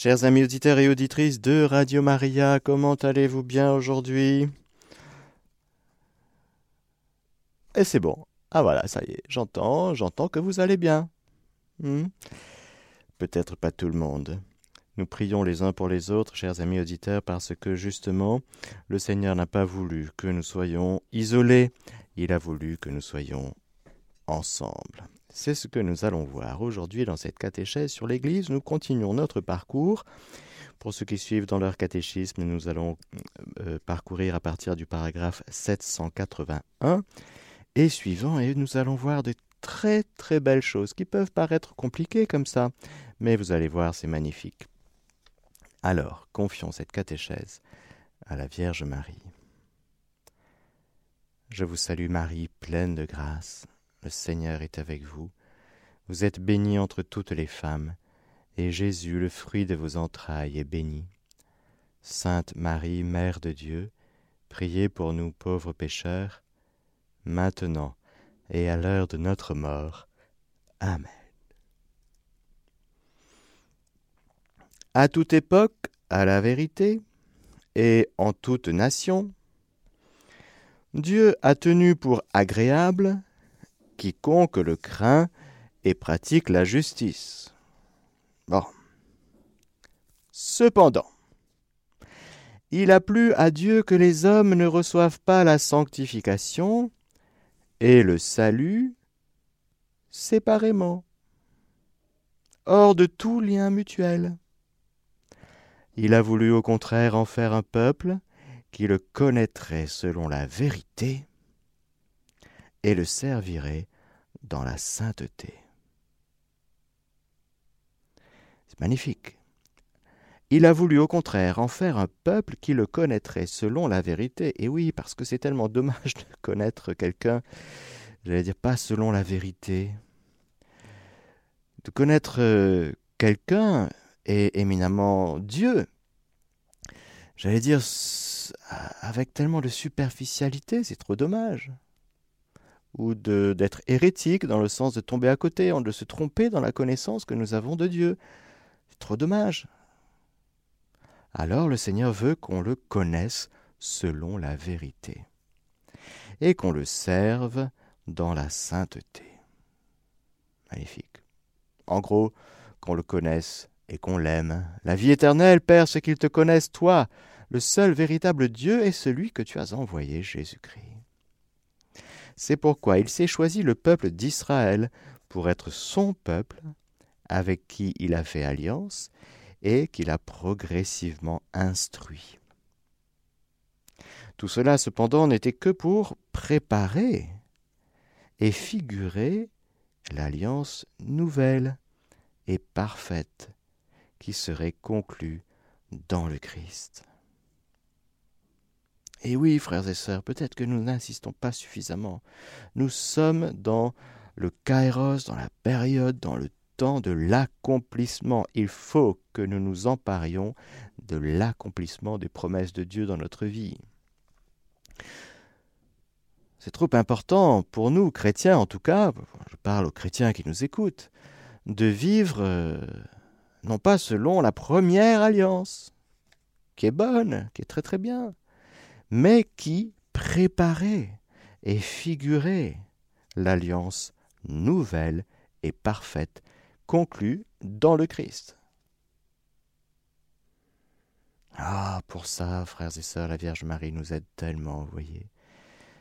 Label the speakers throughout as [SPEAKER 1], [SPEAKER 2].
[SPEAKER 1] Chers amis auditeurs et auditrices de Radio Maria, comment allez-vous bien aujourd'hui? Et c'est bon. Ah voilà, ça y est, j'entends, j'entends que vous allez bien. Hmm? Peut-être pas tout le monde. Nous prions les uns pour les autres, chers amis auditeurs, parce que justement, le Seigneur n'a pas voulu que nous soyons isolés, il a voulu que nous soyons ensemble. C'est ce que nous allons voir aujourd'hui dans cette catéchèse sur l'Église. Nous continuons notre parcours. Pour ceux qui suivent dans leur catéchisme, nous allons euh, parcourir à partir du paragraphe 781 et suivant, et nous allons voir de très très belles choses qui peuvent paraître compliquées comme ça, mais vous allez voir, c'est magnifique. Alors, confions cette catéchèse à la Vierge Marie. Je vous salue Marie, pleine de grâce. Le Seigneur est avec vous. Vous êtes bénie entre toutes les femmes, et Jésus, le fruit de vos entrailles, est béni. Sainte Marie, Mère de Dieu, priez pour nous pauvres pécheurs, maintenant et à l'heure de notre mort. Amen. À toute époque, à la vérité, et en toute nation, Dieu a tenu pour agréable quiconque le craint et pratique la justice. Bon. Cependant, il a plu à Dieu que les hommes ne reçoivent pas la sanctification et le salut séparément, hors de tout lien mutuel. Il a voulu au contraire en faire un peuple qui le connaîtrait selon la vérité et le servirait dans la sainteté. C'est magnifique. Il a voulu au contraire en faire un peuple qui le connaîtrait selon la vérité. Et oui, parce que c'est tellement dommage de connaître quelqu'un, j'allais dire pas selon la vérité. De connaître euh, quelqu'un et éminemment Dieu, j'allais dire avec tellement de superficialité, c'est trop dommage ou d'être hérétique dans le sens de tomber à côté, de se tromper dans la connaissance que nous avons de Dieu. C'est trop dommage. Alors le Seigneur veut qu'on le connaisse selon la vérité et qu'on le serve dans la sainteté. Magnifique. En gros, qu'on le connaisse et qu'on l'aime. La vie éternelle, Père, c'est qu'il te connaisse, toi, le seul véritable Dieu est celui que tu as envoyé, Jésus-Christ. C'est pourquoi il s'est choisi le peuple d'Israël pour être son peuple, avec qui il a fait alliance et qu'il a progressivement instruit. Tout cela cependant n'était que pour préparer et figurer l'alliance nouvelle et parfaite qui serait conclue dans le Christ. Et oui, frères et sœurs, peut-être que nous n'insistons pas suffisamment. Nous sommes dans le kairos, dans la période, dans le temps de l'accomplissement. Il faut que nous nous emparions de l'accomplissement des promesses de Dieu dans notre vie. C'est trop important pour nous, chrétiens en tout cas, je parle aux chrétiens qui nous écoutent, de vivre euh, non pas selon la première alliance, qui est bonne, qui est très très bien, mais qui préparait et figurait l'alliance nouvelle et parfaite conclue dans le Christ. Ah, pour ça, frères et sœurs, la Vierge Marie nous aide tellement, vous voyez.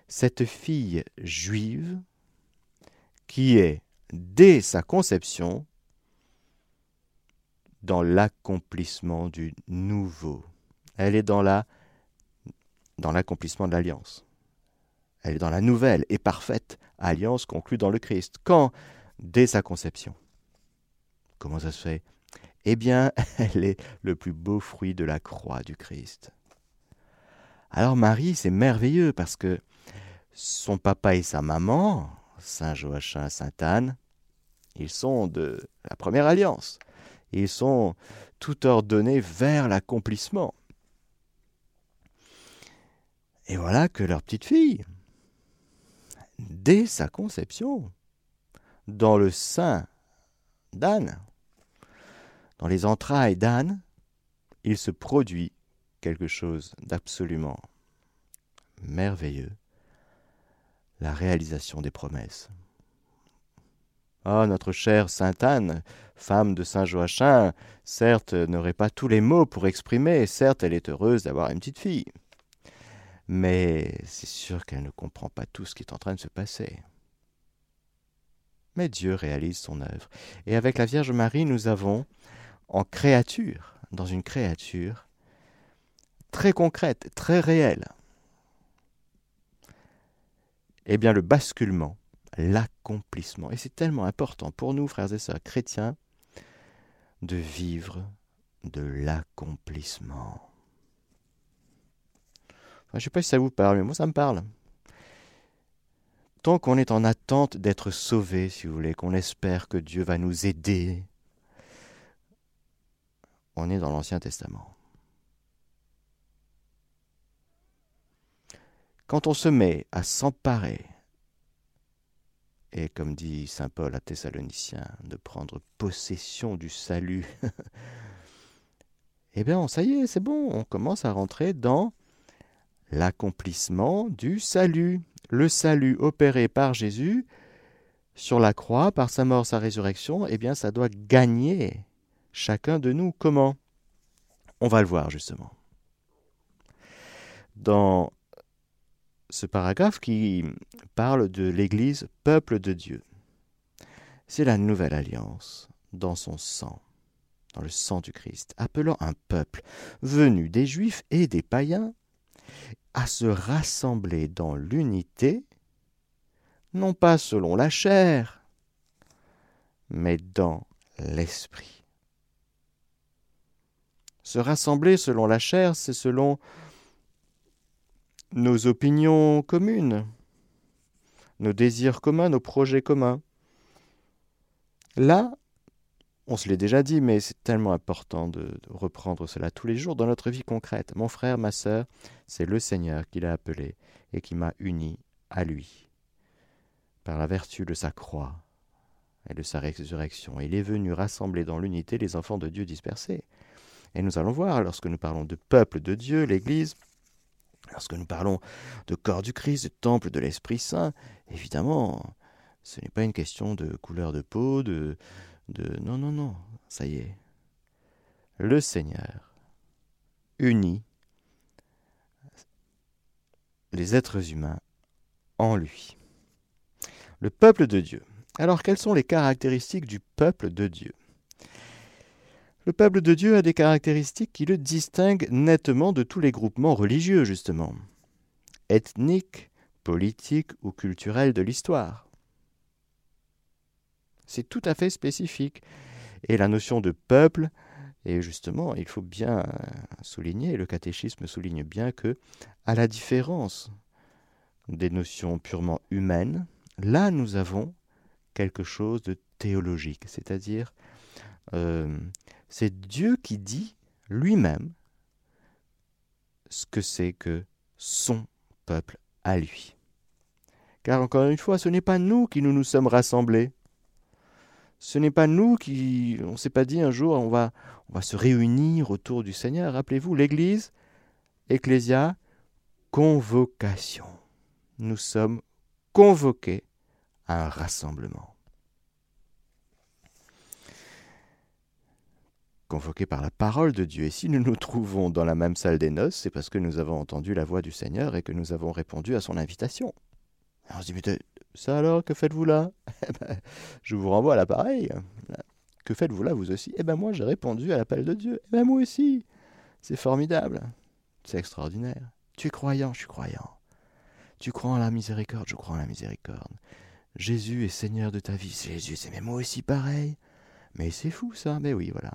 [SPEAKER 1] Cette fille juive qui est, dès sa conception, dans l'accomplissement du nouveau. Elle est dans la dans l'accomplissement de l'alliance. Elle est dans la nouvelle et parfaite alliance conclue dans le Christ. Quand? Dès sa conception. Comment ça se fait? Eh bien, elle est le plus beau fruit de la croix du Christ. Alors Marie, c'est merveilleux parce que son papa et sa maman, Saint Joachim, Sainte Anne, ils sont de la première alliance. Ils sont tout ordonnés vers l'accomplissement. Et voilà que leur petite fille, dès sa conception, dans le sein d'Anne, dans les entrailles d'Anne, il se produit quelque chose d'absolument merveilleux, la réalisation des promesses. Ah, notre chère Sainte Anne, femme de Saint Joachim, certes n'aurait pas tous les mots pour exprimer, certes elle est heureuse d'avoir une petite fille, mais c'est sûr qu'elle ne comprend pas tout ce qui est en train de se passer. Mais Dieu réalise son œuvre. Et avec la Vierge Marie, nous avons en créature, dans une créature très concrète, très réelle, eh bien le basculement, l'accomplissement. Et c'est tellement important pour nous, frères et sœurs chrétiens, de vivre de l'accomplissement. Je ne sais pas si ça vous parle, mais moi ça me parle. Tant qu'on est en attente d'être sauvé, si vous voulez, qu'on espère que Dieu va nous aider, on est dans l'Ancien Testament. Quand on se met à s'emparer, et comme dit Saint Paul à Thessaloniciens, de prendre possession du salut, eh bien, ça y est, c'est bon, on commence à rentrer dans l'accomplissement du salut. Le salut opéré par Jésus sur la croix, par sa mort, sa résurrection, eh bien, ça doit gagner chacun de nous. Comment? On va le voir justement. Dans ce paragraphe qui parle de l'Église, peuple de Dieu, c'est la nouvelle alliance dans son sang, dans le sang du Christ, appelant un peuple venu des Juifs et des païens à se rassembler dans l'unité, non pas selon la chair, mais dans l'esprit. Se rassembler selon la chair, c'est selon nos opinions communes, nos désirs communs, nos projets communs. Là, on se l'est déjà dit, mais c'est tellement important de, reprendre cela tous les jours dans notre vie concrète. Mon frère, ma sœur, c'est le Seigneur qui l'a appelé et qui m'a uni à lui par la vertu de sa croix et de sa résurrection. Il est venu rassembler dans l'unité les enfants de Dieu dispersés. Et nous allons voir, lorsque nous parlons de peuple de Dieu, l'Église, lorsque nous parlons de corps du Christ, de temple de l'Esprit Saint, évidemment, ce n'est pas une question de couleur de peau, de, de... Non, non, non, ça y est. Le Seigneur unit les êtres humains en lui. Le peuple de Dieu. Alors, quelles sont les caractéristiques du peuple de Dieu? Le peuple de Dieu a des caractéristiques qui le distinguent nettement de tous les groupements religieux, justement, ethniques, politiques ou culturels de l'histoire. C'est tout à fait spécifique. Et la notion de peuple, et justement, il faut bien souligner, le catéchisme souligne bien que, à la différence des notions purement humaines, là nous avons quelque chose de théologique, c'est-à-dire euh, c'est Dieu qui dit lui-même ce que c'est que son peuple à lui. Car encore une fois, ce n'est pas nous qui nous nous sommes rassemblés. Ce n'est pas nous qui, on ne s'est pas dit un jour, on va, on va se réunir autour du Seigneur. Rappelez-vous, l'Église, Ecclésia, convocation. Nous sommes convoqués à un rassemblement. convoqués par la parole de Dieu. Et si nous nous trouvons dans la même salle des noces, c'est parce que nous avons entendu la voix du Seigneur et que nous avons répondu à son invitation. on se dit, mais ça alors, que faites-vous là? Eh ben, Je vous renvoie à l'appareil. Que faites-vous là, vous aussi? Eh bien, moi, j'ai répondu à l'appel de Dieu. Eh bien, moi aussi. C'est formidable. C'est extraordinaire. Tu es croyant, je suis croyant. Tu crois en la miséricorde, je crois en la miséricorde. Jésus est Seigneur de ta vie. Jésus, c'est mais moi aussi pareil. Mais c'est fou ça. Mais oui, voilà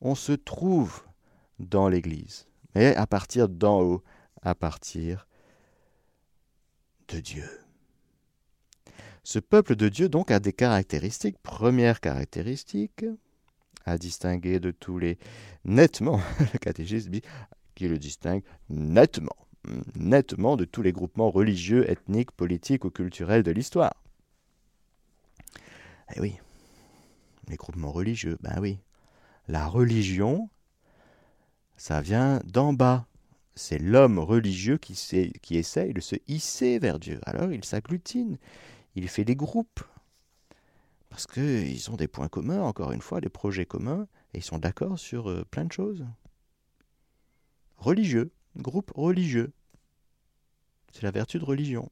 [SPEAKER 1] on se trouve dans l'Église, mais à partir d'en haut, à partir de Dieu. Ce peuple de Dieu donc a des caractéristiques. Première caractéristique, à distinguer de tous les nettement, le catéchisme qui le distingue nettement, nettement de tous les groupements religieux, ethniques, politiques ou culturels de l'histoire. Eh oui, les groupements religieux, ben oui, la religion Ça vient d'en bas. C'est l'homme religieux qui, qui essaye de se hisser vers Dieu. Alors il s'agglutine, il fait des groupes, parce qu'ils ont des points communs, encore une fois, des projets communs, et ils sont d'accord sur euh, plein de choses. Religieux, groupe religieux. C'est la vertu de religion.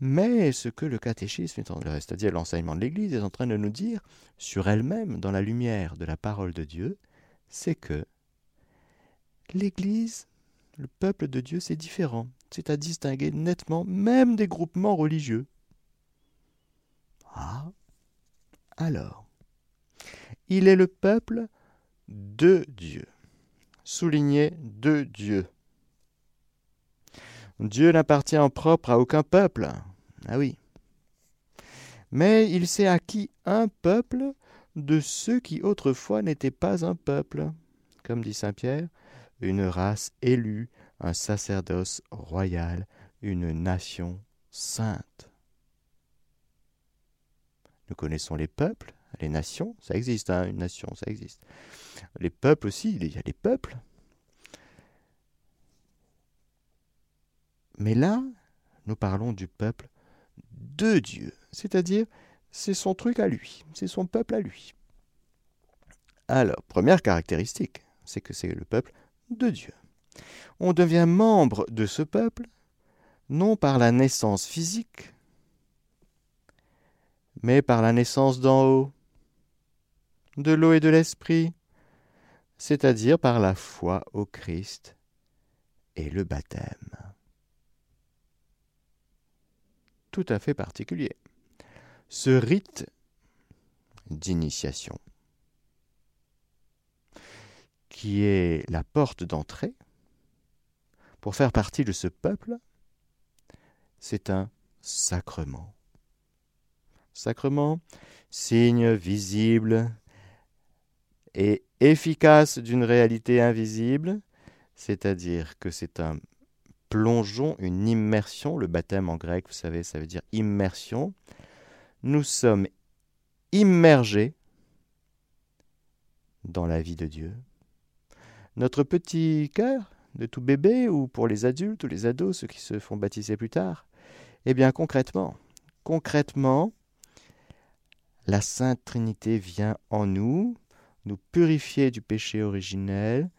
[SPEAKER 1] Mais ce que le catéchisme, c'est-à-dire l'enseignement de l'Église, est en train de nous dire sur elle-même, dans la lumière de la parole de Dieu, c'est que l'Église, le peuple de Dieu, c'est différent. C'est à distinguer nettement, même des groupements religieux. Ah, alors, il est le peuple de Dieu. Souligné de Dieu. Dieu n'appartient en propre à aucun peuple. Ah oui. Mais il s'est acquis un peuple de ceux qui autrefois n'étaient pas un peuple. Comme dit Saint Pierre, une race élue, un sacerdoce royal, une nation sainte. Nous connaissons les peuples, les nations, ça existe, hein, une nation, ça existe. Les peuples aussi, il y a les peuples. Mais là, nous parlons du peuple de Dieu, c'est-à-dire c'est son truc à lui, c'est son peuple à lui. Alors, première caractéristique, c'est que c'est le peuple de Dieu. On devient membre de ce peuple, non par la naissance physique, mais par la naissance d'en haut, de l'eau et de l'esprit, c'est-à-dire par la foi au Christ et le baptême. Tout à fait particulier. Ce rite d'initiation, qui est la porte d'entrée pour faire partie de ce peuple, c'est un sacrement. Sacrement, signe visible et efficace d'une réalité invisible, c'est-à-dire que c'est un plongeon, une immersion. Le baptême en grec, vous savez, ça veut dire immersion. Nous sommes immergés dans la vie de Dieu. Notre petit cœur de tout bébé, ou pour les adultes ou les ados, ceux qui se font baptiser plus tard, eh bien concrètement, concrètement, la Sainte Trinité vient en nous, nous purifier du péché originel,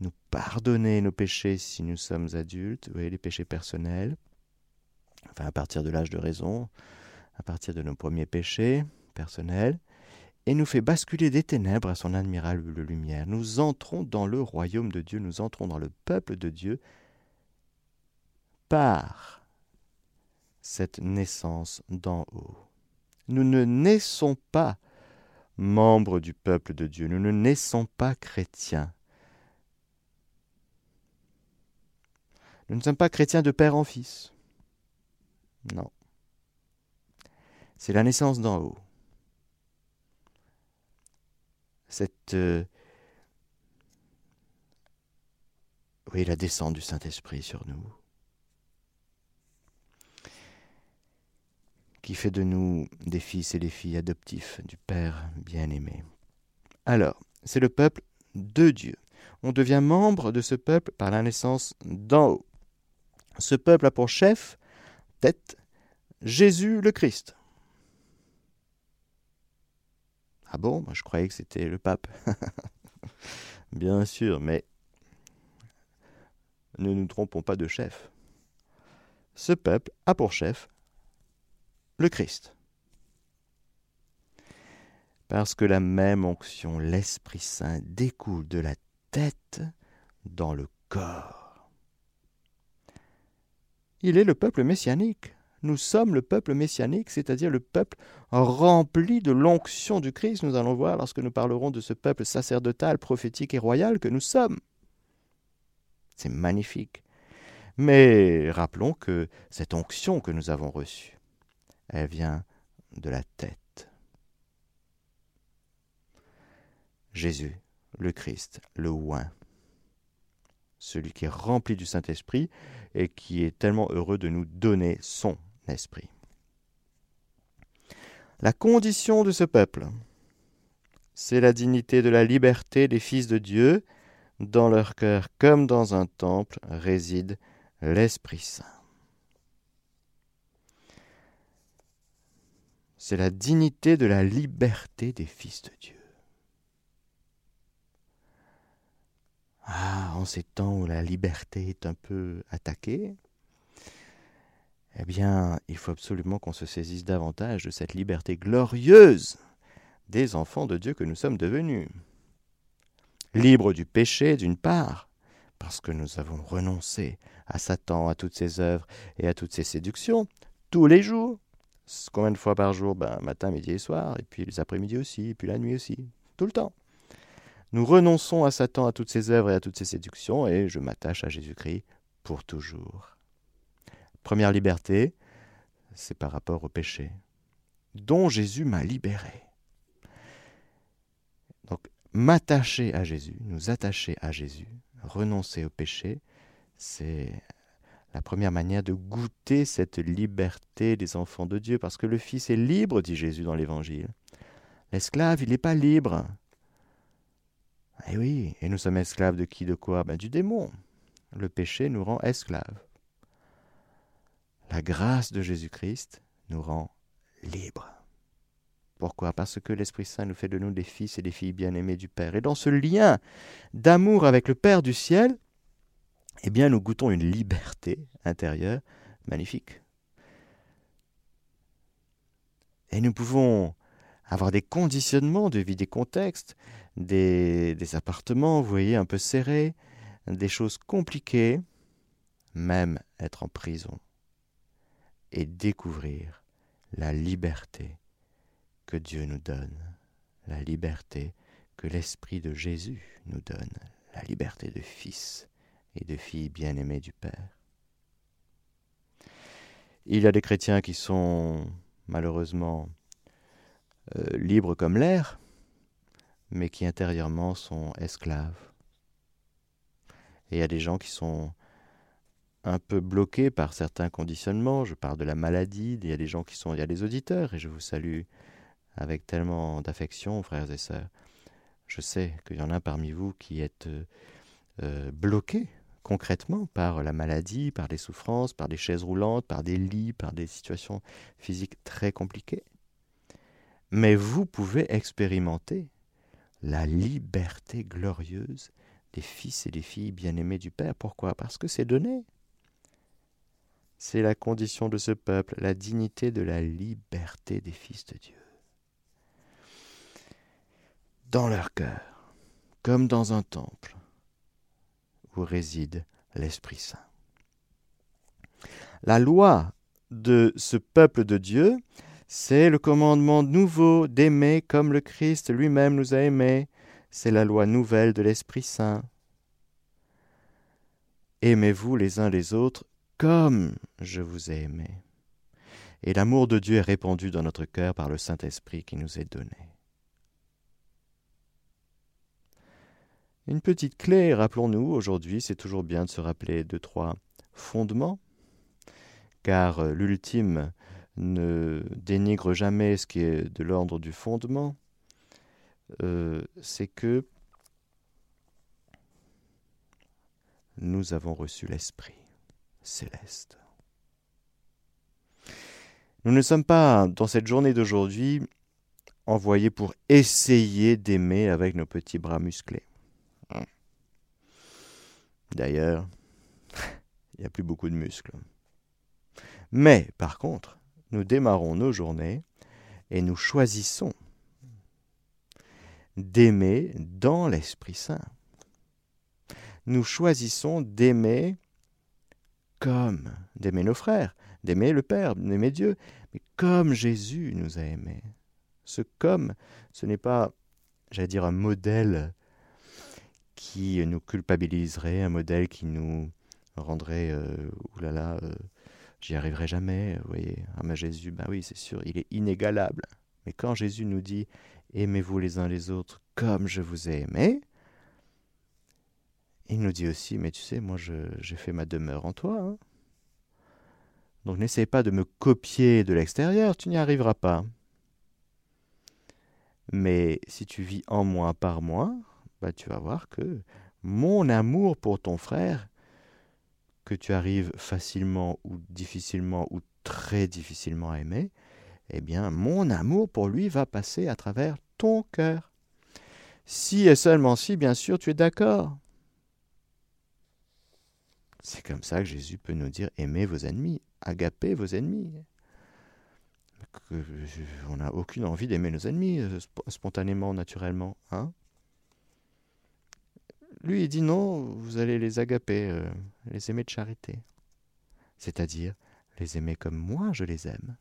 [SPEAKER 1] nous pardonner nos péchés si nous sommes adultes, voyez, les péchés personnels, enfin à partir de l'âge de raison, à partir de nos premiers péchés personnels, et nous fait basculer des ténèbres à son admirable lumière. Nous entrons dans le royaume de Dieu, nous entrons dans le peuple de Dieu par cette naissance d'en haut. Nous ne naissons pas membres du peuple de Dieu, nous ne naissons pas chrétiens. Nous ne sommes pas chrétiens de père en fils. Non. C'est la naissance d'en haut. Cette... Euh, oui, la descente du Saint-Esprit sur nous. qui fait de nous des fils et des filles adoptifs du Père bien-aimé. Alors, c'est le peuple de Dieu. On devient membre de ce peuple par la naissance d'en haut. Ce peuple a pour chef, tête, Jésus le Christ. Ah bon? Moi je croyais que c'était le pape. Bien sûr, mais ne nous trompons pas de chef. Ce peuple a pour chef le Christ. Parce que la même onction, l'Esprit Saint, découle de la tête dans le corps. Il est le peuple messianique. Nous sommes le peuple messianique, c'est-à-dire le peuple rempli de l'onction du Christ. Nous allons voir lorsque nous parlerons de ce peuple sacerdotal, prophétique et royal que nous sommes. C'est magnifique. Mais rappelons que cette onction que nous avons reçue, elle vient de la tête. Jésus, le Christ, le oint, celui qui est rempli du Saint-Esprit et qui est tellement heureux de nous donner son esprit. La condition de ce peuple, c'est la dignité de la liberté des fils de Dieu. Dans leur cœur comme dans un temple réside l'Esprit Saint. C'est la dignité de la liberté des fils de Dieu. Ah, en ces temps où la liberté est un peu attaquée, eh bien, il faut absolument qu'on se saisisse davantage de cette liberté glorieuse des enfants de Dieu que nous sommes devenus. Libres du péché, d'une part, parce que nous avons renoncé à Satan, à toutes ses œuvres et à toutes ses séductions, tous les jours. Combien de fois par jour? Ben, Matin, midi et soir, et puis les après-midi aussi, et puis la nuit aussi, tout le temps. Nous renonçons à Satan, à toutes ses œuvres et à toutes ses séductions, et je m'attache à Jésus-Christ pour toujours. Première liberté, c'est par rapport au péché, dont Jésus m'a libéré. Donc, m'attacher à Jésus, nous attacher à Jésus, renoncer au péché, c'est la première manière de goûter cette liberté des enfants de Dieu, parce que le Fils est libre, dit Jésus dans l'Évangile. L'esclave, il n'est pas libre. Eh oui, et nous sommes esclaves de qui, de quoi? Ben, Du démon. Le péché nous rend esclaves. La grâce de Jésus-Christ nous rend libres. Pourquoi? Parce que l'Esprit Saint nous fait de nous des fils et des filles bien-aimés du Père. Et dans ce lien d'amour avec le Père du ciel, eh bien, nous goûtons une liberté intérieure magnifique. Et nous pouvons avoir des conditionnements de vie, des contextes, des, des appartements, vous voyez, un peu serrés, des choses compliquées, même être en prison et découvrir la liberté que Dieu nous donne, la liberté que l'Esprit de Jésus nous donne, la liberté de fils et de filles bien-aimés du Père. Il y a des chrétiens qui sont malheureusement euh, libres comme l'air, mais qui intérieurement sont esclaves. Et il y a des gens qui sont un peu bloqués par certains conditionnements. Je parle de la maladie, il y a des gens qui sont, il y a des auditeurs, et je vous salue avec tellement d'affection, frères et sœurs. Je sais qu'il y en a parmi vous qui êtes euh, euh, bloqués concrètement par la maladie, par des souffrances, par des chaises roulantes, par des lits, par des situations physiques très compliquées. Mais vous pouvez expérimenter la liberté glorieuse des fils et des filles bien-aimés du Père. Pourquoi? Parce que c'est donné. C'est la condition de ce peuple, la dignité de la liberté des fils de Dieu dans leur cœur, comme dans un temple où réside l'Esprit Saint. La loi de ce peuple de Dieu, c'est le commandement nouveau d'aimer comme le Christ lui-même nous a aimés. C'est la loi nouvelle de l'Esprit Saint. Aimez-vous les uns les autres comme je vous ai aimé. Et l'amour de Dieu est répandu dans notre cœur par le Saint-Esprit qui nous est donné. Une petite clé, rappelons-nous, aujourd'hui, c'est toujours bien de se rappeler de trois fondements, car euh, l'ultime ne dénigre jamais ce qui est de l'ordre du fondement, euh, c'est que nous avons reçu l'Esprit céleste. Nous ne sommes pas, dans cette journée d'aujourd'hui, envoyés pour essayer d'aimer avec nos petits bras musclés. D'ailleurs, il n'y a plus beaucoup de muscles. Mais, par contre, nous démarrons nos journées et nous choisissons d'aimer dans l'Esprit Saint. Nous choisissons d'aimer comme, d'aimer nos frères, d'aimer le Père, d'aimer Dieu, mais comme Jésus nous a aimés. Ce comme, ce n'est pas, j'allais dire, un modèle qui nous culpabiliserait, un modèle qui nous rendrait euh, oulala, euh, j'y arriverai jamais, vous voyez. Ah, mais Jésus, ben oui, c'est sûr, il est inégalable. Mais quand Jésus nous dit aimez-vous les uns les autres comme je vous ai aimé, il nous dit aussi, mais tu sais, moi j'ai fait ma demeure en toi. Hein. Donc n'essaie pas de me copier de l'extérieur, tu n'y arriveras pas. Mais si tu vis en moi par moi, bah, tu vas voir que mon amour pour ton frère, que tu arrives facilement ou difficilement ou très difficilement à aimer, eh bien, mon amour pour lui va passer à travers ton cœur. Si et seulement si, bien sûr, tu es d'accord. C'est comme ça que Jésus peut nous dire aimez vos ennemis, agapez vos ennemis. on n'a aucune envie d'aimer nos ennemis euh, spontanément, naturellement. Hein Lui, il dit non, vous allez les agaper, euh, les aimer de charité. C'est-à-dire les aimer comme moi je les aime.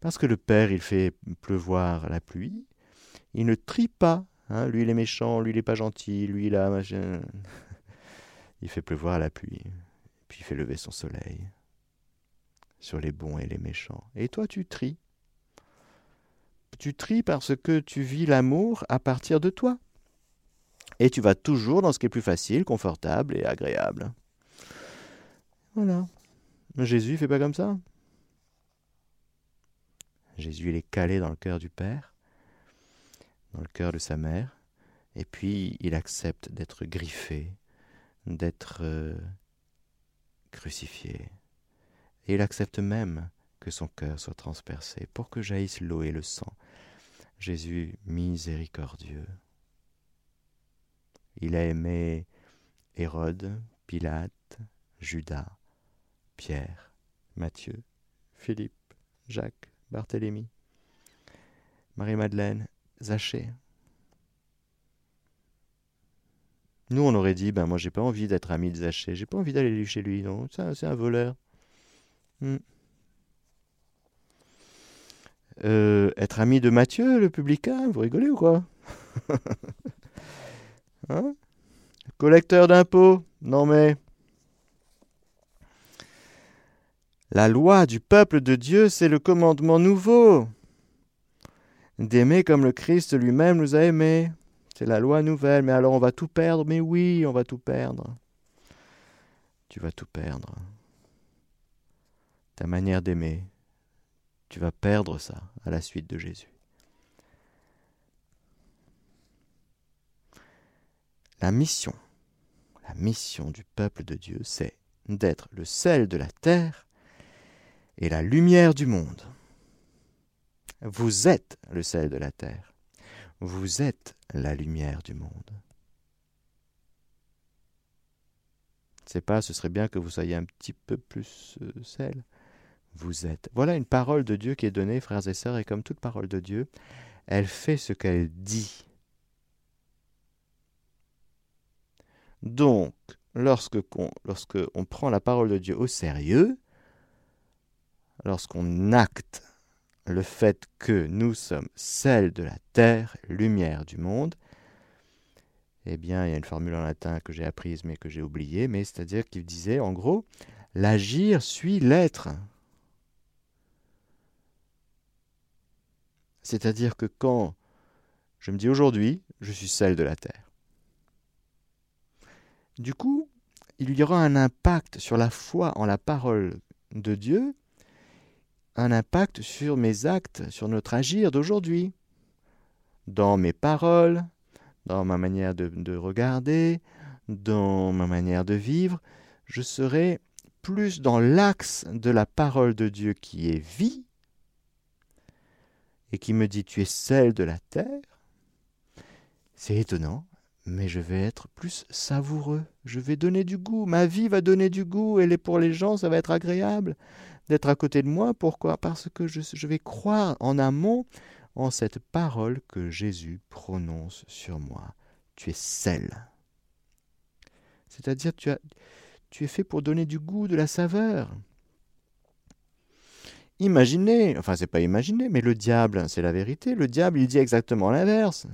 [SPEAKER 1] Parce que le Père, il fait pleuvoir la pluie, il ne trie pas Hein, lui, il est méchant, lui, il n'est pas gentil, lui, il a. il fait pleuvoir la pluie, puis il fait lever son soleil sur les bons et les méchants. Et toi, tu tries. Tu tries parce que tu vis l'amour à partir de toi. Et tu vas toujours dans ce qui est plus facile, confortable et agréable. Voilà. Jésus, il fait pas comme ça. Jésus, il est calé dans le cœur du Père dans le cœur de sa mère, et puis il accepte d'être griffé, d'être euh, crucifié. Et il accepte même que son cœur soit transpercé pour que jaillisse l'eau et le sang. Jésus miséricordieux. Il a aimé Hérode, Pilate, Judas, Pierre, Matthieu, Philippe, Jacques, Barthélemy, Marie-Madeleine Zaché. Nous, on aurait dit, ben moi, j'ai pas envie d'être ami de Zaché, j'ai pas envie d'aller chez lui, non, c'est un voleur. Hmm. Euh, être ami de Mathieu, le publicain, vous rigolez ou quoi? Hein? Collecteur d'impôts? Non mais... La loi du peuple de Dieu, c'est le commandement nouveau d'aimer comme le Christ lui-même nous a aimés. C'est la loi nouvelle, mais alors on va tout perdre, mais oui, on va tout perdre. Tu vas tout perdre. Ta manière d'aimer, tu vas perdre ça à la suite de Jésus. La mission, la mission du peuple de Dieu, c'est d'être le sel de la terre et la lumière du monde. Vous êtes le sel de la terre. Vous êtes la lumière du monde. C'est pas, ce serait bien que vous soyez un petit peu plus euh, sel. Vous êtes. Voilà une parole de Dieu qui est donnée, frères et sœurs, et comme toute parole de Dieu, elle fait ce qu'elle dit. Donc, lorsque lorsque on prend la parole de Dieu au sérieux, lorsqu'on acte le fait que nous sommes celle de la terre, lumière du monde, eh bien, il y a une formule en latin que j'ai apprise mais que j'ai oubliée, mais c'est-à-dire qu'il disait en gros, l'agir suit l'être. C'est-à-dire que quand je me dis aujourd'hui, je suis celle de la terre, du coup, il y aura un impact sur la foi en la parole de Dieu un impact sur mes actes, sur notre agir d'aujourd'hui, dans mes paroles, dans ma manière de, regarder, dans ma manière de vivre. Je serai plus dans l'axe de la parole de Dieu qui est vie et qui me dit tu es celle de la terre. C'est étonnant, mais je vais être plus savoureux. Je vais donner du goût. Ma vie va donner du goût. Est pour les gens, ça va être agréable d'être à côté de moi. Pourquoi? Parce que je, vais croire en amont en cette parole que Jésus prononce sur moi. Tu es celle. C'est-à-dire tu, es fait pour donner du goût, de la saveur. Imaginez, enfin c'est pas imaginer, mais le diable, c'est la vérité, le diable il dit exactement l'inverse.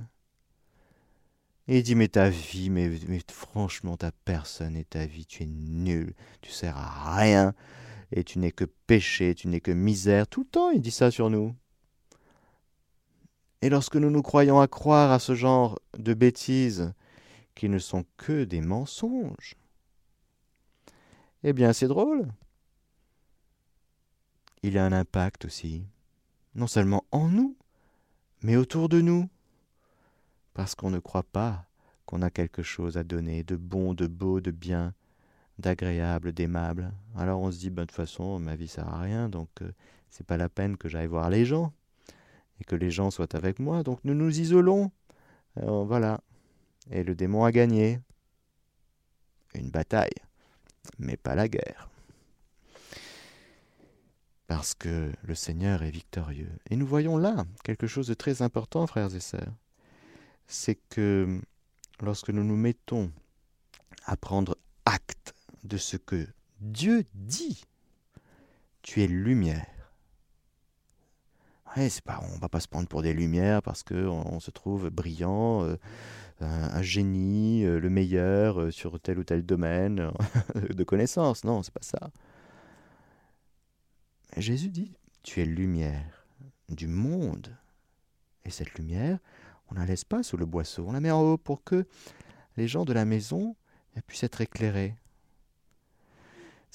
[SPEAKER 1] Il dit mais ta vie, mais, mais franchement ta personne et ta vie, tu es nul, tu sers à rien, et tu n'es que péché, tu n'es que misère. Tout le temps, il dit ça sur nous. Et lorsque nous nous croyons à croire à ce genre de bêtises qui ne sont que des mensonges, eh bien c'est drôle. Il a un impact aussi, non seulement en nous, mais autour de nous. parce qu'on ne croit pas qu'on a quelque chose à donner de bon, de beau, de bien, d'agréable, d'aimable. Alors on se dit, ben, de toute façon, ma vie sert à rien, donc euh, c'est pas la peine que j'aille voir les gens et que les gens soient avec moi, donc nous nous isolons. voilà. Et le démon a gagné. Une bataille, mais pas la guerre. Parce que le Seigneur est victorieux. Et nous voyons là quelque chose de très important, frères et sœurs. C'est que lorsque nous nous mettons à prendre de ce que Dieu dit, tu es lumière. Ouais, pas, on va pas se prendre pour des lumières parce qu'on se trouve brillant, euh, un, génie, euh, le meilleur euh, sur tel ou tel domaine de connaissances. Non, c'est pas ça. Jésus dit, tu es lumière du monde. Et cette lumière, on ne la laisse pas sous le boisseau, on la met en haut pour que les gens de la maison puissent être éclairés.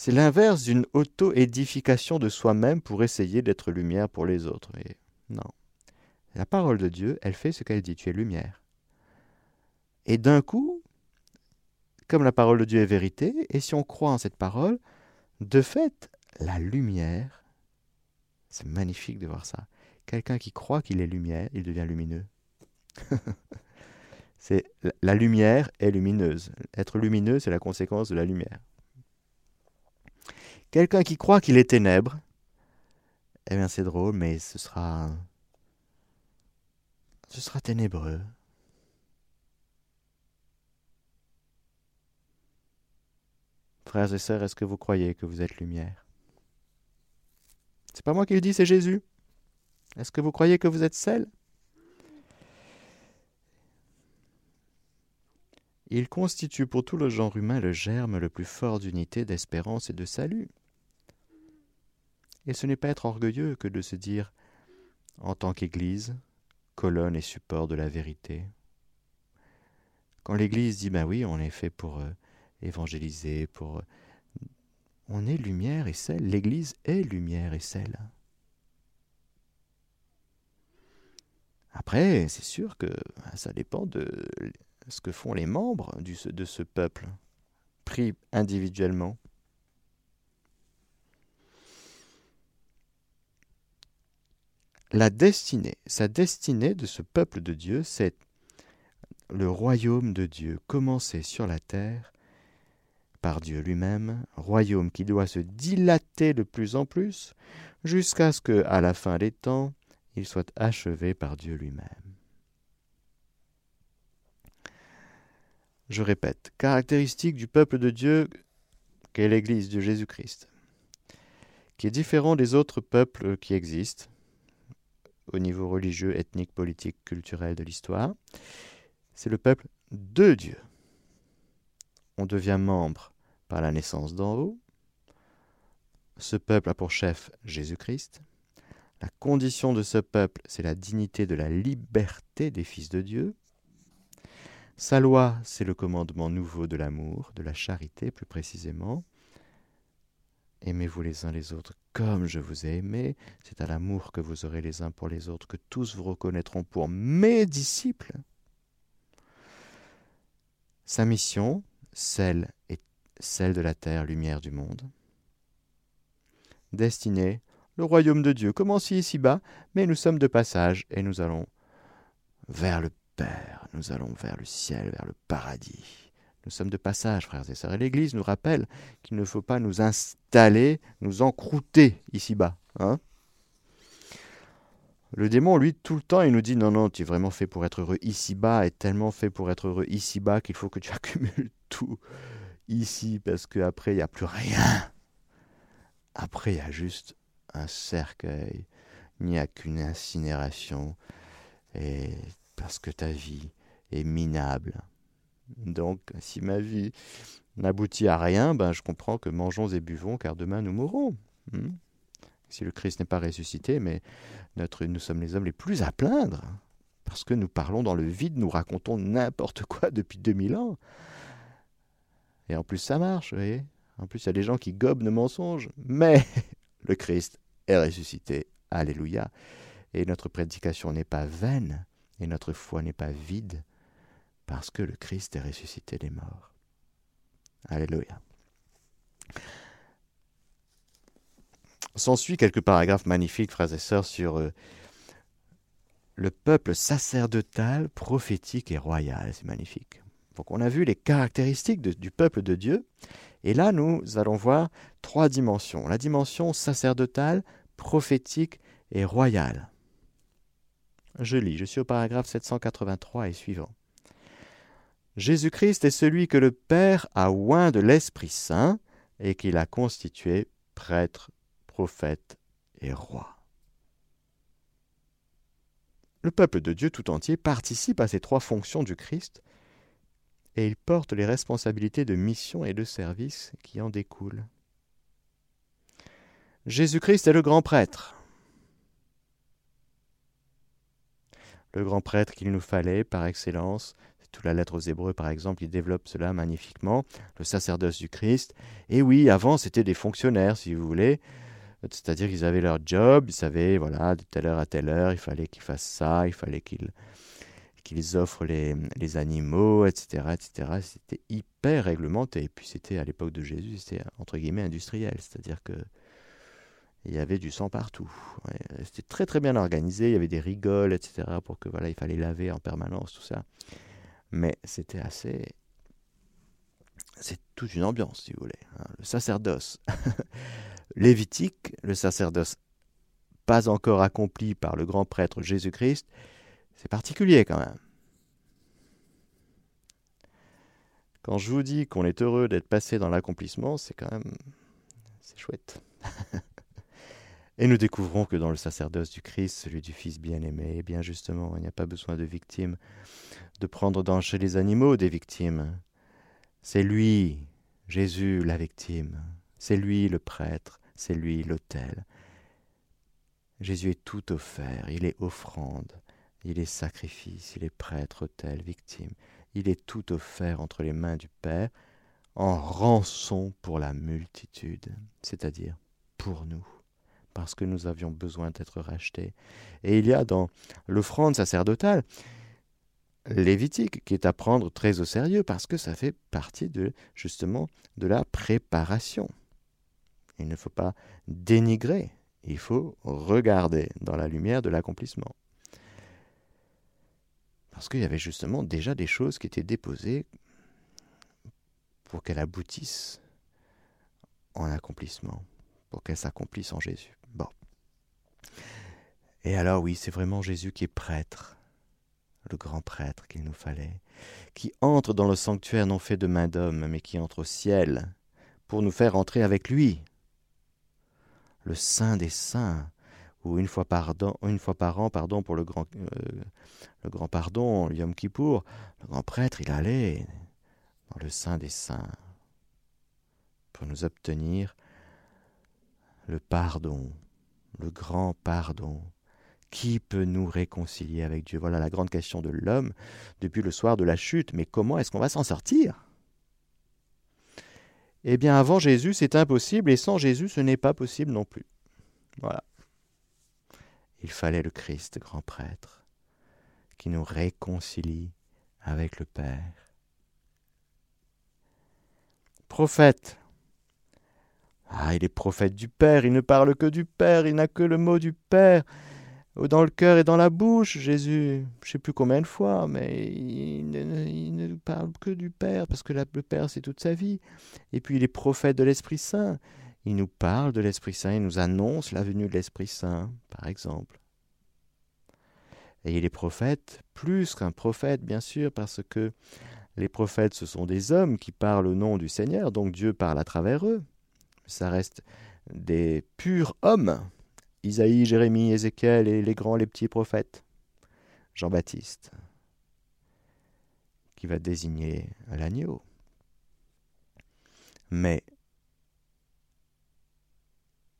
[SPEAKER 1] C'est l'inverse d'une auto-édification de soi-même pour essayer d'être lumière pour les autres. Et non. La parole de Dieu, elle fait ce qu'elle dit, tu es lumière. Et d'un coup, comme la parole de Dieu est vérité, et si on croit en cette parole, de fait, la lumière, c'est magnifique de voir ça. Quelqu'un qui croit qu'il est lumière, il devient lumineux. c'est la lumière est lumineuse. Être lumineux, c'est la conséquence de la lumière. Quelqu'un qui croit qu'il est ténèbre, eh bien c'est drôle, mais ce sera. Ce sera ténébreux. Frères et sœurs, est-ce que vous croyez que vous êtes lumière? C'est pas moi qui le dis, c'est Jésus. Est-ce que vous croyez que vous êtes sel? Il constitue pour tout le genre humain le germe le plus fort d'unité, d'espérance et de salut. Et ce n'est pas être orgueilleux que de se dire, en tant qu'Église, colonne et support de la vérité. Quand l'Église dit, ben oui, on est fait pour euh, évangéliser, pour... On est lumière et sel, l'Église est lumière et sel. Après, c'est sûr que ça dépend de ce que font les membres de ce peuple, pris individuellement. La destinée, sa destinée de ce peuple de Dieu, c'est le royaume de Dieu commencé sur la terre par Dieu lui-même, royaume qui doit se dilater de plus en plus jusqu'à ce que, à la fin des temps, il soit achevé par Dieu lui-même. Je répète, caractéristique du peuple de Dieu qu'est l'Église de Jésus-Christ, qui est différent des autres peuples qui existent au niveau religieux, ethnique, politique, culturel de l'histoire. C'est le peuple de Dieu. On devient membre par la naissance d'en haut. Ce peuple a pour chef Jésus-Christ. La condition de ce peuple, c'est la dignité de la liberté des fils de Dieu. Sa loi, c'est le commandement nouveau de l'amour, de la charité plus précisément. Aimez-vous les uns les autres comme je vous ai aimé. C'est à l'amour que vous aurez les uns pour les autres que tous vous reconnaîtront pour mes disciples. Sa mission, celle celle de la terre, lumière du monde. Destinée, le royaume de Dieu commence ici-bas, mais nous sommes de passage et nous allons vers le Père, nous allons vers le ciel, vers le paradis. Nous sommes de passage, frères et sœurs. Et l'Église nous rappelle qu'il ne faut pas nous installer, nous encrouter ici-bas. Hein le démon, lui, tout le temps, il nous dit non, non, tu es vraiment fait pour être heureux ici-bas, et tellement fait pour être heureux ici-bas qu'il faut que tu accumules tout ici, parce qu'après, il n'y a plus rien. Après, il y a juste un cercueil, il n'y a qu'une incinération, et parce que ta vie est minable. Donc, si ma vie n'aboutit à rien, ben, je comprends que mangeons et buvons, car demain nous mourrons. Hmm? si le Christ n'est pas ressuscité, mais nous sommes les hommes les plus à plaindre, parce que nous parlons dans le vide, nous racontons n'importe quoi depuis 2000 ans. Et en plus, ça marche, vous voyez. En plus, il y a des gens qui gobent nos mensonges. Mais le Christ est ressuscité. Alléluia. Et notre prédication n'est pas vaine Et notre foi n'est pas vide parce que le Christ est ressuscité des morts. Alléluia. S'ensuit quelques paragraphes magnifiques, frères et sœurs, sur euh, le peuple sacerdotal, prophétique et royal. C'est magnifique. Donc on a vu les caractéristiques du peuple de Dieu. Et là, nous allons voir trois dimensions. La dimension sacerdotale, prophétique et royale. Je lis, je suis au paragraphe 783 et suivant. Jésus-Christ est celui que le Père a oint de l'Esprit Saint et qu'il a constitué prêtre, prophète et roi. Le peuple de Dieu tout entier participe à ces trois fonctions du Christ et il porte les responsabilités de mission et de service qui en découlent. Jésus-Christ est le grand prêtre. Le grand prêtre qu'il nous fallait par excellence, toute la lettre aux Hébreux par exemple, il développe cela magnifiquement, le sacerdoce du Christ. Et oui, avant c'était des fonctionnaires si vous voulez, c'est-à-dire qu'ils avaient leur job, ils savaient, voilà, de telle heure à telle heure, il fallait qu'ils fassent ça, il fallait qu'ils qu'ils offrent les, les, animaux, etc. etc. C'était hyper réglementé. Et puis c'était à l'époque de Jésus, c'était entre guillemets industriel, c'est-à-dire que il y avait du sang partout. c'était très très bien organisé, il y avait des rigoles, etc. pour que voilà, il fallait laver en permanence, tout ça. Mais c'était assez. C'est toute une ambiance, si vous voulez. Hein. Le sacerdoce lévitique, le sacerdoce pas encore accompli par le grand prêtre Jésus-Christ, c'est particulier quand même. Quand je vous dis qu'on est heureux d'être passé dans l'accomplissement, c'est quand même... c'est chouette. Et nous découvrons que dans le sacerdoce du Christ, celui du Fils bien-aimé, eh bien justement, il n'y a pas besoin de victimes, de prendre dans chez les animaux des victimes. C'est lui, Jésus, la victime. C'est lui le prêtre, c'est lui l'autel. Jésus est tout offert, il est offrande, il est sacrifice, il est prêtre, autel, victime. Il est tout offert entre les mains du Père en rançon pour la multitude, c'est-à-dire pour nous, parce que nous avions besoin d'être rachetés. Et il y a dans l'offrande sacerdotale lévitique qui est à prendre très au sérieux parce que ça fait partie de justement de la préparation. Il ne faut pas dénigrer, il faut regarder dans la lumière de l'accomplissement. Parce qu'il y avait justement déjà des choses qui étaient déposées pour qu'elles aboutissent en accomplissement, pour qu'elles s'accomplissent en Jésus. Bon. Et alors oui, c'est vraiment Jésus qui est prêtre, le grand prêtre qu'il nous fallait, qui entre dans le sanctuaire non fait de main d'homme, mais qui entre au ciel pour nous faire entrer avec lui. Le Saint des Saints, ou une fois par, an, pardon, pour le grand, euh, le grand pardon, Yom le grand prêtre, il allait dans le Saint des Saints pour nous obtenir le pardon, le grand pardon. Qui peut nous réconcilier avec Dieu? Voilà la grande question de l'homme depuis le soir de la chute. Mais comment est-ce qu'on va s'en sortir? Eh bien, avant Jésus, c'est impossible, et sans Jésus, ce n'est pas possible non plus. Voilà. Il fallait le Christ, grand prêtre, qui nous réconcilie avec le Père. Prophète. Ah, il est prophète du Père, il ne parle que du Père, il n'a que le mot du Père dans le cœur et dans la bouche, Jésus, je ne sais plus combien de fois, mais il ne, parle que du Père, parce que le Père, c'est toute sa vie. Et puis il est prophète de l'Esprit Saint. Il nous parle de l'Esprit Saint, il nous annonce la venue de l'Esprit Saint, par exemple. Et il est prophète, plus qu'un prophète, bien sûr, parce que les prophètes, ce sont des hommes qui parlent au nom du Seigneur, donc Dieu parle à travers eux. Ça reste des purs hommes. Isaïe, Jérémie, Ézéchiel et les grands, les petits prophètes. Jean-Baptiste, qui va désigner l'agneau. Mais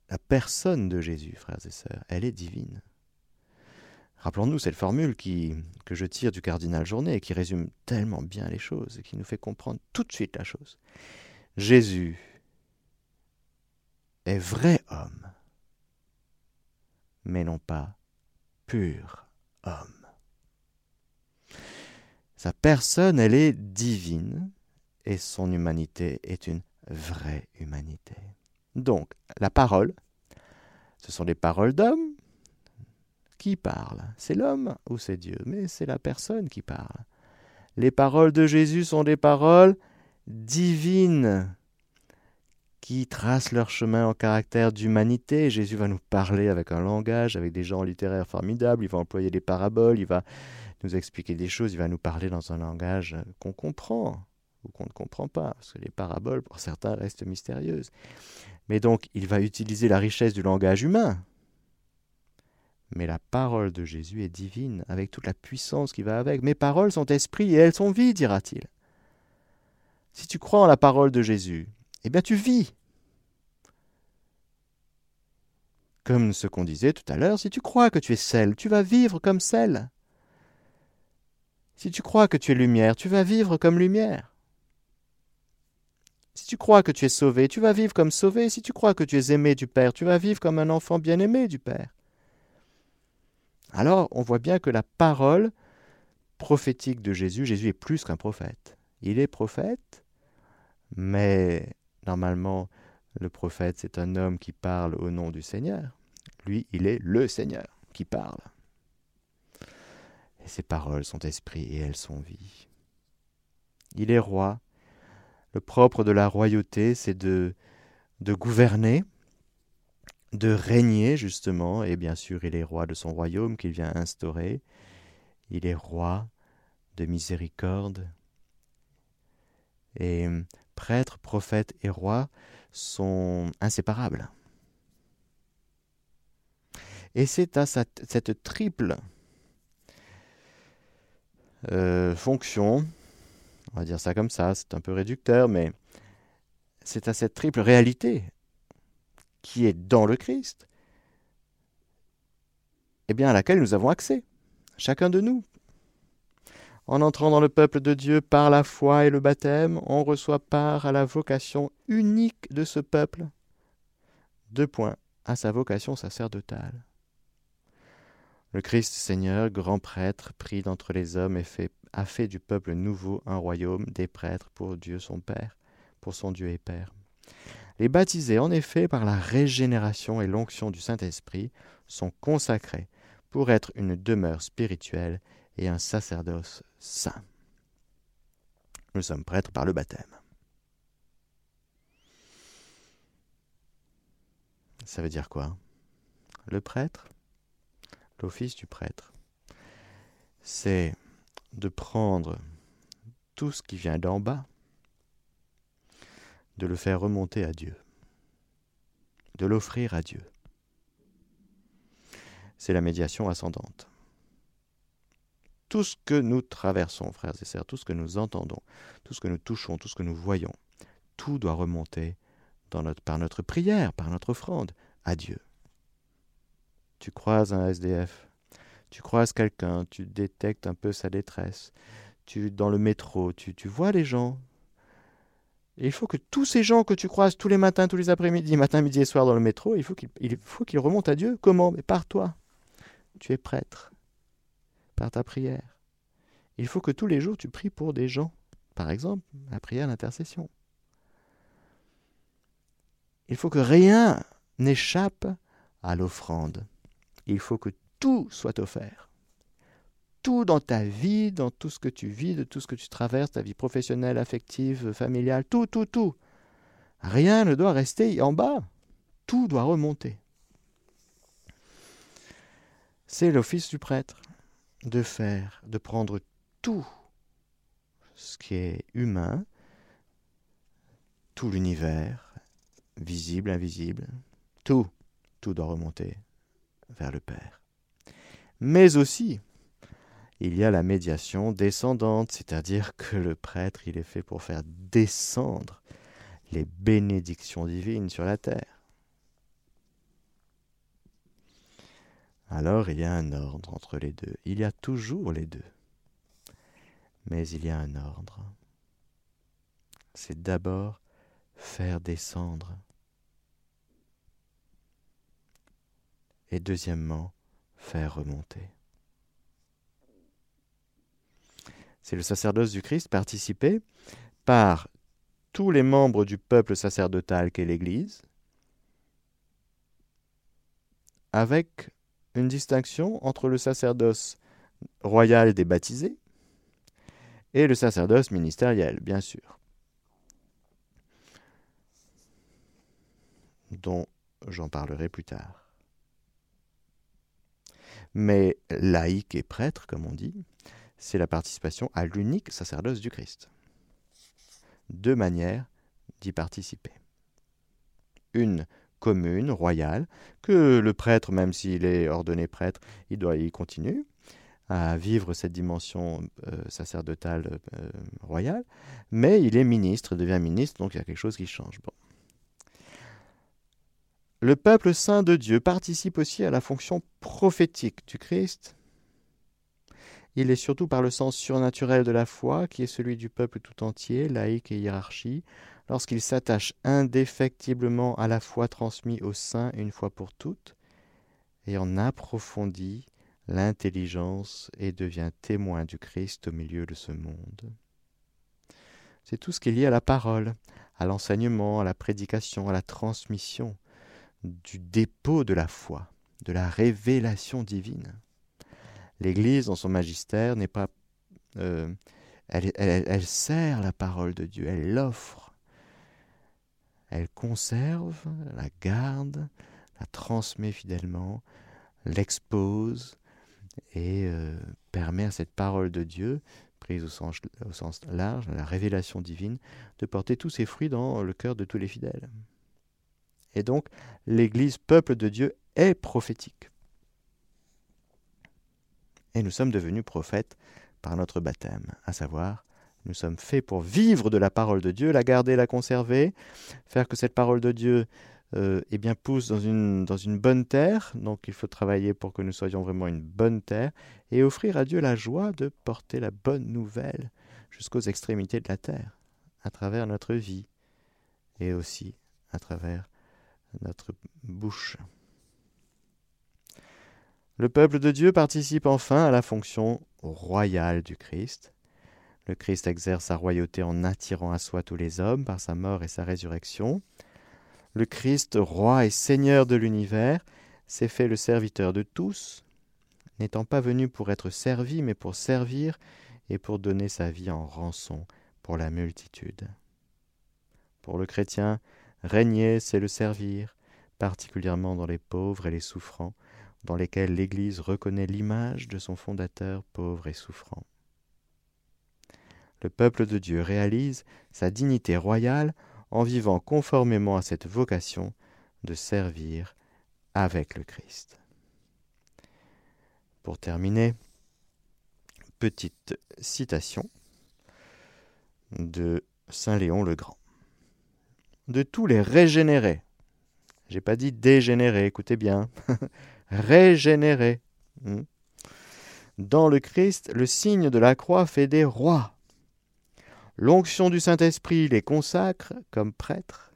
[SPEAKER 1] la personne de Jésus, frères et sœurs, elle est divine. Rappelons-nous cette formule que je tire du cardinal Journet et qui résume tellement bien les choses et qui nous fait comprendre tout de suite la chose. Jésus est vrai homme, mais non pas pur homme. Sa personne, elle est divine et son humanité est une vraie humanité. Donc, la parole, ce sont les paroles d'hommes qui parlent. C'est l'homme ou c'est Dieu, mais c'est la personne qui parle. Les paroles de Jésus sont des paroles divines qui tracent leur chemin en caractère d'humanité. Jésus va nous parler avec un langage, avec des gens littéraires formidables, il va employer des paraboles, il va nous expliquer des choses, il va nous parler dans un langage qu'on comprend ou qu'on ne comprend pas, parce que les paraboles, pour certains, restent mystérieuses. Mais donc, il va utiliser la richesse du langage humain. Mais la parole de Jésus est divine, avec toute la puissance qui va avec. Mes paroles sont esprit et elles sont vie, dira-t-il. Si tu crois en la parole de Jésus, eh bien tu vis. Comme ce qu'on disait tout à l'heure, si tu crois que tu es sel, tu vas vivre comme sel. Si tu crois que tu es lumière, tu vas vivre comme lumière. Si tu crois que tu es sauvé, tu vas vivre comme sauvé. Si tu crois que tu es aimé du Père, tu vas vivre comme un enfant bien-aimé du Père. Alors, on voit bien que la parole prophétique de Jésus, Jésus est plus qu'un prophète. Il est prophète, mais normalement, le prophète, c'est un homme qui parle au nom du Seigneur. Lui, il est le Seigneur qui parle. Et ses paroles sont esprit et elles sont vie. Il est roi. Le propre de la royauté, c'est de, de gouverner, de régner justement, et bien sûr il est roi de son royaume qu'il vient instaurer. Il est roi de miséricorde. Et prêtre, prophète et roi sont inséparables. Et c'est à cette triple euh, fonction, on va dire ça comme ça, c'est un peu réducteur, mais c'est à cette triple réalité qui est dans le Christ, eh bien à laquelle nous avons accès, chacun de nous. En entrant dans le peuple de Dieu par la foi et le baptême, on reçoit part à la vocation unique de ce peuple. Deux points, à sa vocation sacerdotale. Le Christ Seigneur, grand prêtre, pris d'entre les hommes, et fait, a fait du peuple nouveau un royaume des prêtres pour Dieu son Père, pour son Dieu et Père. Les baptisés, en effet, par la régénération et l'onction du Saint-Esprit, sont consacrés pour être une demeure spirituelle et un sacerdoce saint. Nous sommes prêtres par le baptême. Ça veut dire quoi? Le prêtre l'office du prêtre, c'est de prendre tout ce qui vient d'en bas, de le faire remonter à Dieu, de l'offrir à Dieu. C'est la médiation ascendante. Tout ce que nous traversons, frères et sœurs, tout ce que nous entendons, tout ce que nous touchons, tout ce que nous voyons, tout doit remonter par notre prière, par notre offrande à Dieu tu croises un SDF, tu croises quelqu'un, tu détectes un peu sa détresse, tu dans le métro, tu, tu vois les gens. Il faut que tous ces gens que tu croises tous les matins, tous les après-midi, matin, midi et soir dans le métro, il faut qu'ils remontent à Dieu. Comment? Mais par toi. Tu es prêtre, par ta prière. Il faut que tous les jours tu pries pour des gens. Par exemple, la prière d'intercession. Il faut que rien n'échappe à l'offrande il faut que tout soit offert. Tout dans ta vie, dans tout ce que tu vis, de tout ce que tu traverses, ta vie professionnelle, affective, familiale, tout, tout, tout. Rien ne doit rester en bas. Tout doit remonter. C'est l'office du prêtre de faire, de prendre tout ce qui est humain, tout l'univers, visible, invisible, tout, tout doit remonter vers le Père. Mais aussi, il y a la médiation descendante, c'est-à-dire que le prêtre, il est fait pour faire descendre les bénédictions divines sur la terre. Alors il y a un ordre entre les deux. Il y a toujours les deux. Mais il y a un ordre. C'est d'abord faire descendre et deuxièmement, faire remonter. c'est le sacerdoce du Christ participé par tous les membres du peuple sacerdotal qu'est l'Église, avec distinction entre le sacerdoce royal des baptisés et le sacerdoce ministériel, bien sûr, dont j'en parlerai plus tard. Mais laïque et prêtre, comme on dit, c'est la participation à l'unique sacerdoce du Christ. Deux manières d'y participer. Une commune, royale, que le prêtre, même s'il est ordonné prêtre, il doit y continuer à vivre cette dimension euh, sacerdotale euh, royale, mais il est ministre, devient ministre, donc il y a quelque chose qui change. Bon. Le peuple saint de Dieu participe aussi à la fonction prophétique du Christ. Il est surtout par le sens surnaturel de la foi, qui est celui du peuple tout entier, laïque et hiérarchie, lorsqu'il s'attache indéfectiblement à la foi transmise au saint une fois pour toutes, et en approfondit l'intelligence et devient témoin du Christ au milieu de ce monde. C'est tout ce qui est lié à la parole, à l'enseignement, à la prédication, à la transmission du dépôt de la foi, de la révélation divine. L'Église, dans son magistère, n'est pas... Euh, elle, elle sert la parole de Dieu, elle l'offre elle conserve, la garde, la transmet fidèlement, l'expose et euh, permet à cette parole de Dieu, prise au sens, au sens large, la révélation divine, de porter tous ses fruits dans le cœur de tous les fidèles. Et donc, l'Église, peuple de Dieu, est prophétique. Et nous sommes devenus prophètes par notre baptême, à savoir nous sommes faits pour vivre de la parole de Dieu, la garder, la conserver, faire que cette parole de Dieu euh, eh bien, pousse dans une, dans une bonne terre. Donc il faut travailler pour que nous soyons vraiment une bonne terre et offrir à Dieu la joie de porter la bonne nouvelle jusqu'aux extrémités de la terre, à travers notre vie et aussi à travers notre bouche. Le peuple de Dieu participe enfin à la fonction royale du Christ. Le Christ exerce sa royauté en attirant à soi tous les hommes par sa mort et sa résurrection. Le Christ, roi et seigneur de l'univers, s'est fait le serviteur de tous, n'étant pas venu pour être servi, mais pour servir et pour donner sa vie en rançon pour la multitude. Pour le chrétien, régner, c'est le servir, particulièrement dans les pauvres et les souffrants, dans lesquels l'Église reconnaît l'image de son fondateur pauvre et souffrant le peuple de Dieu réalise sa dignité royale en vivant conformément à cette vocation de servir avec le Christ. Pour terminer, petite citation de Saint Léon le Grand. De tous les régénérés, j'ai pas dit dégénérés, écoutez bien, régénérés. Hmm. Dans le Christ, le signe de la croix fait des rois. L'onction du Saint-Esprit les consacre comme prêtres,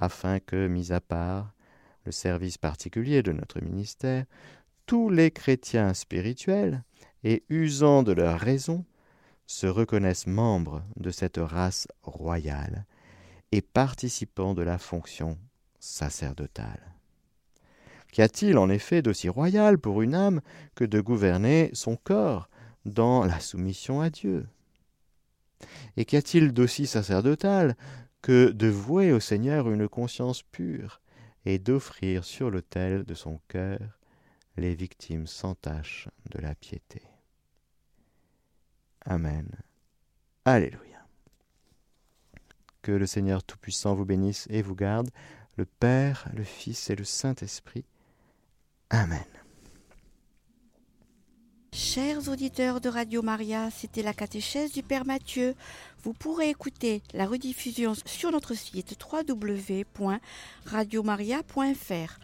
[SPEAKER 1] afin que, mis à part le service particulier de notre ministère, tous les chrétiens spirituels, et usant de leur raison, se reconnaissent membres de cette race royale et participants de la fonction sacerdotale. Qu'y a-t-il en effet d'aussi royal pour une âme que de gouverner son corps dans la soumission à Dieu? Et qu'y a-t-il d'aussi sacerdotal que de vouer au Seigneur une conscience pure et d'offrir sur l'autel de son cœur les victimes sans tache de la piété? Amen. Alléluia. Que le Seigneur Tout-Puissant vous bénisse et vous garde, le Père, le Fils et le Saint-Esprit. Amen.
[SPEAKER 2] Chers auditeurs de Radio Maria, c'était la catéchèse du Père Mathieu. Vous pourrez écouter la rediffusion sur notre site www.radiomaria.fr.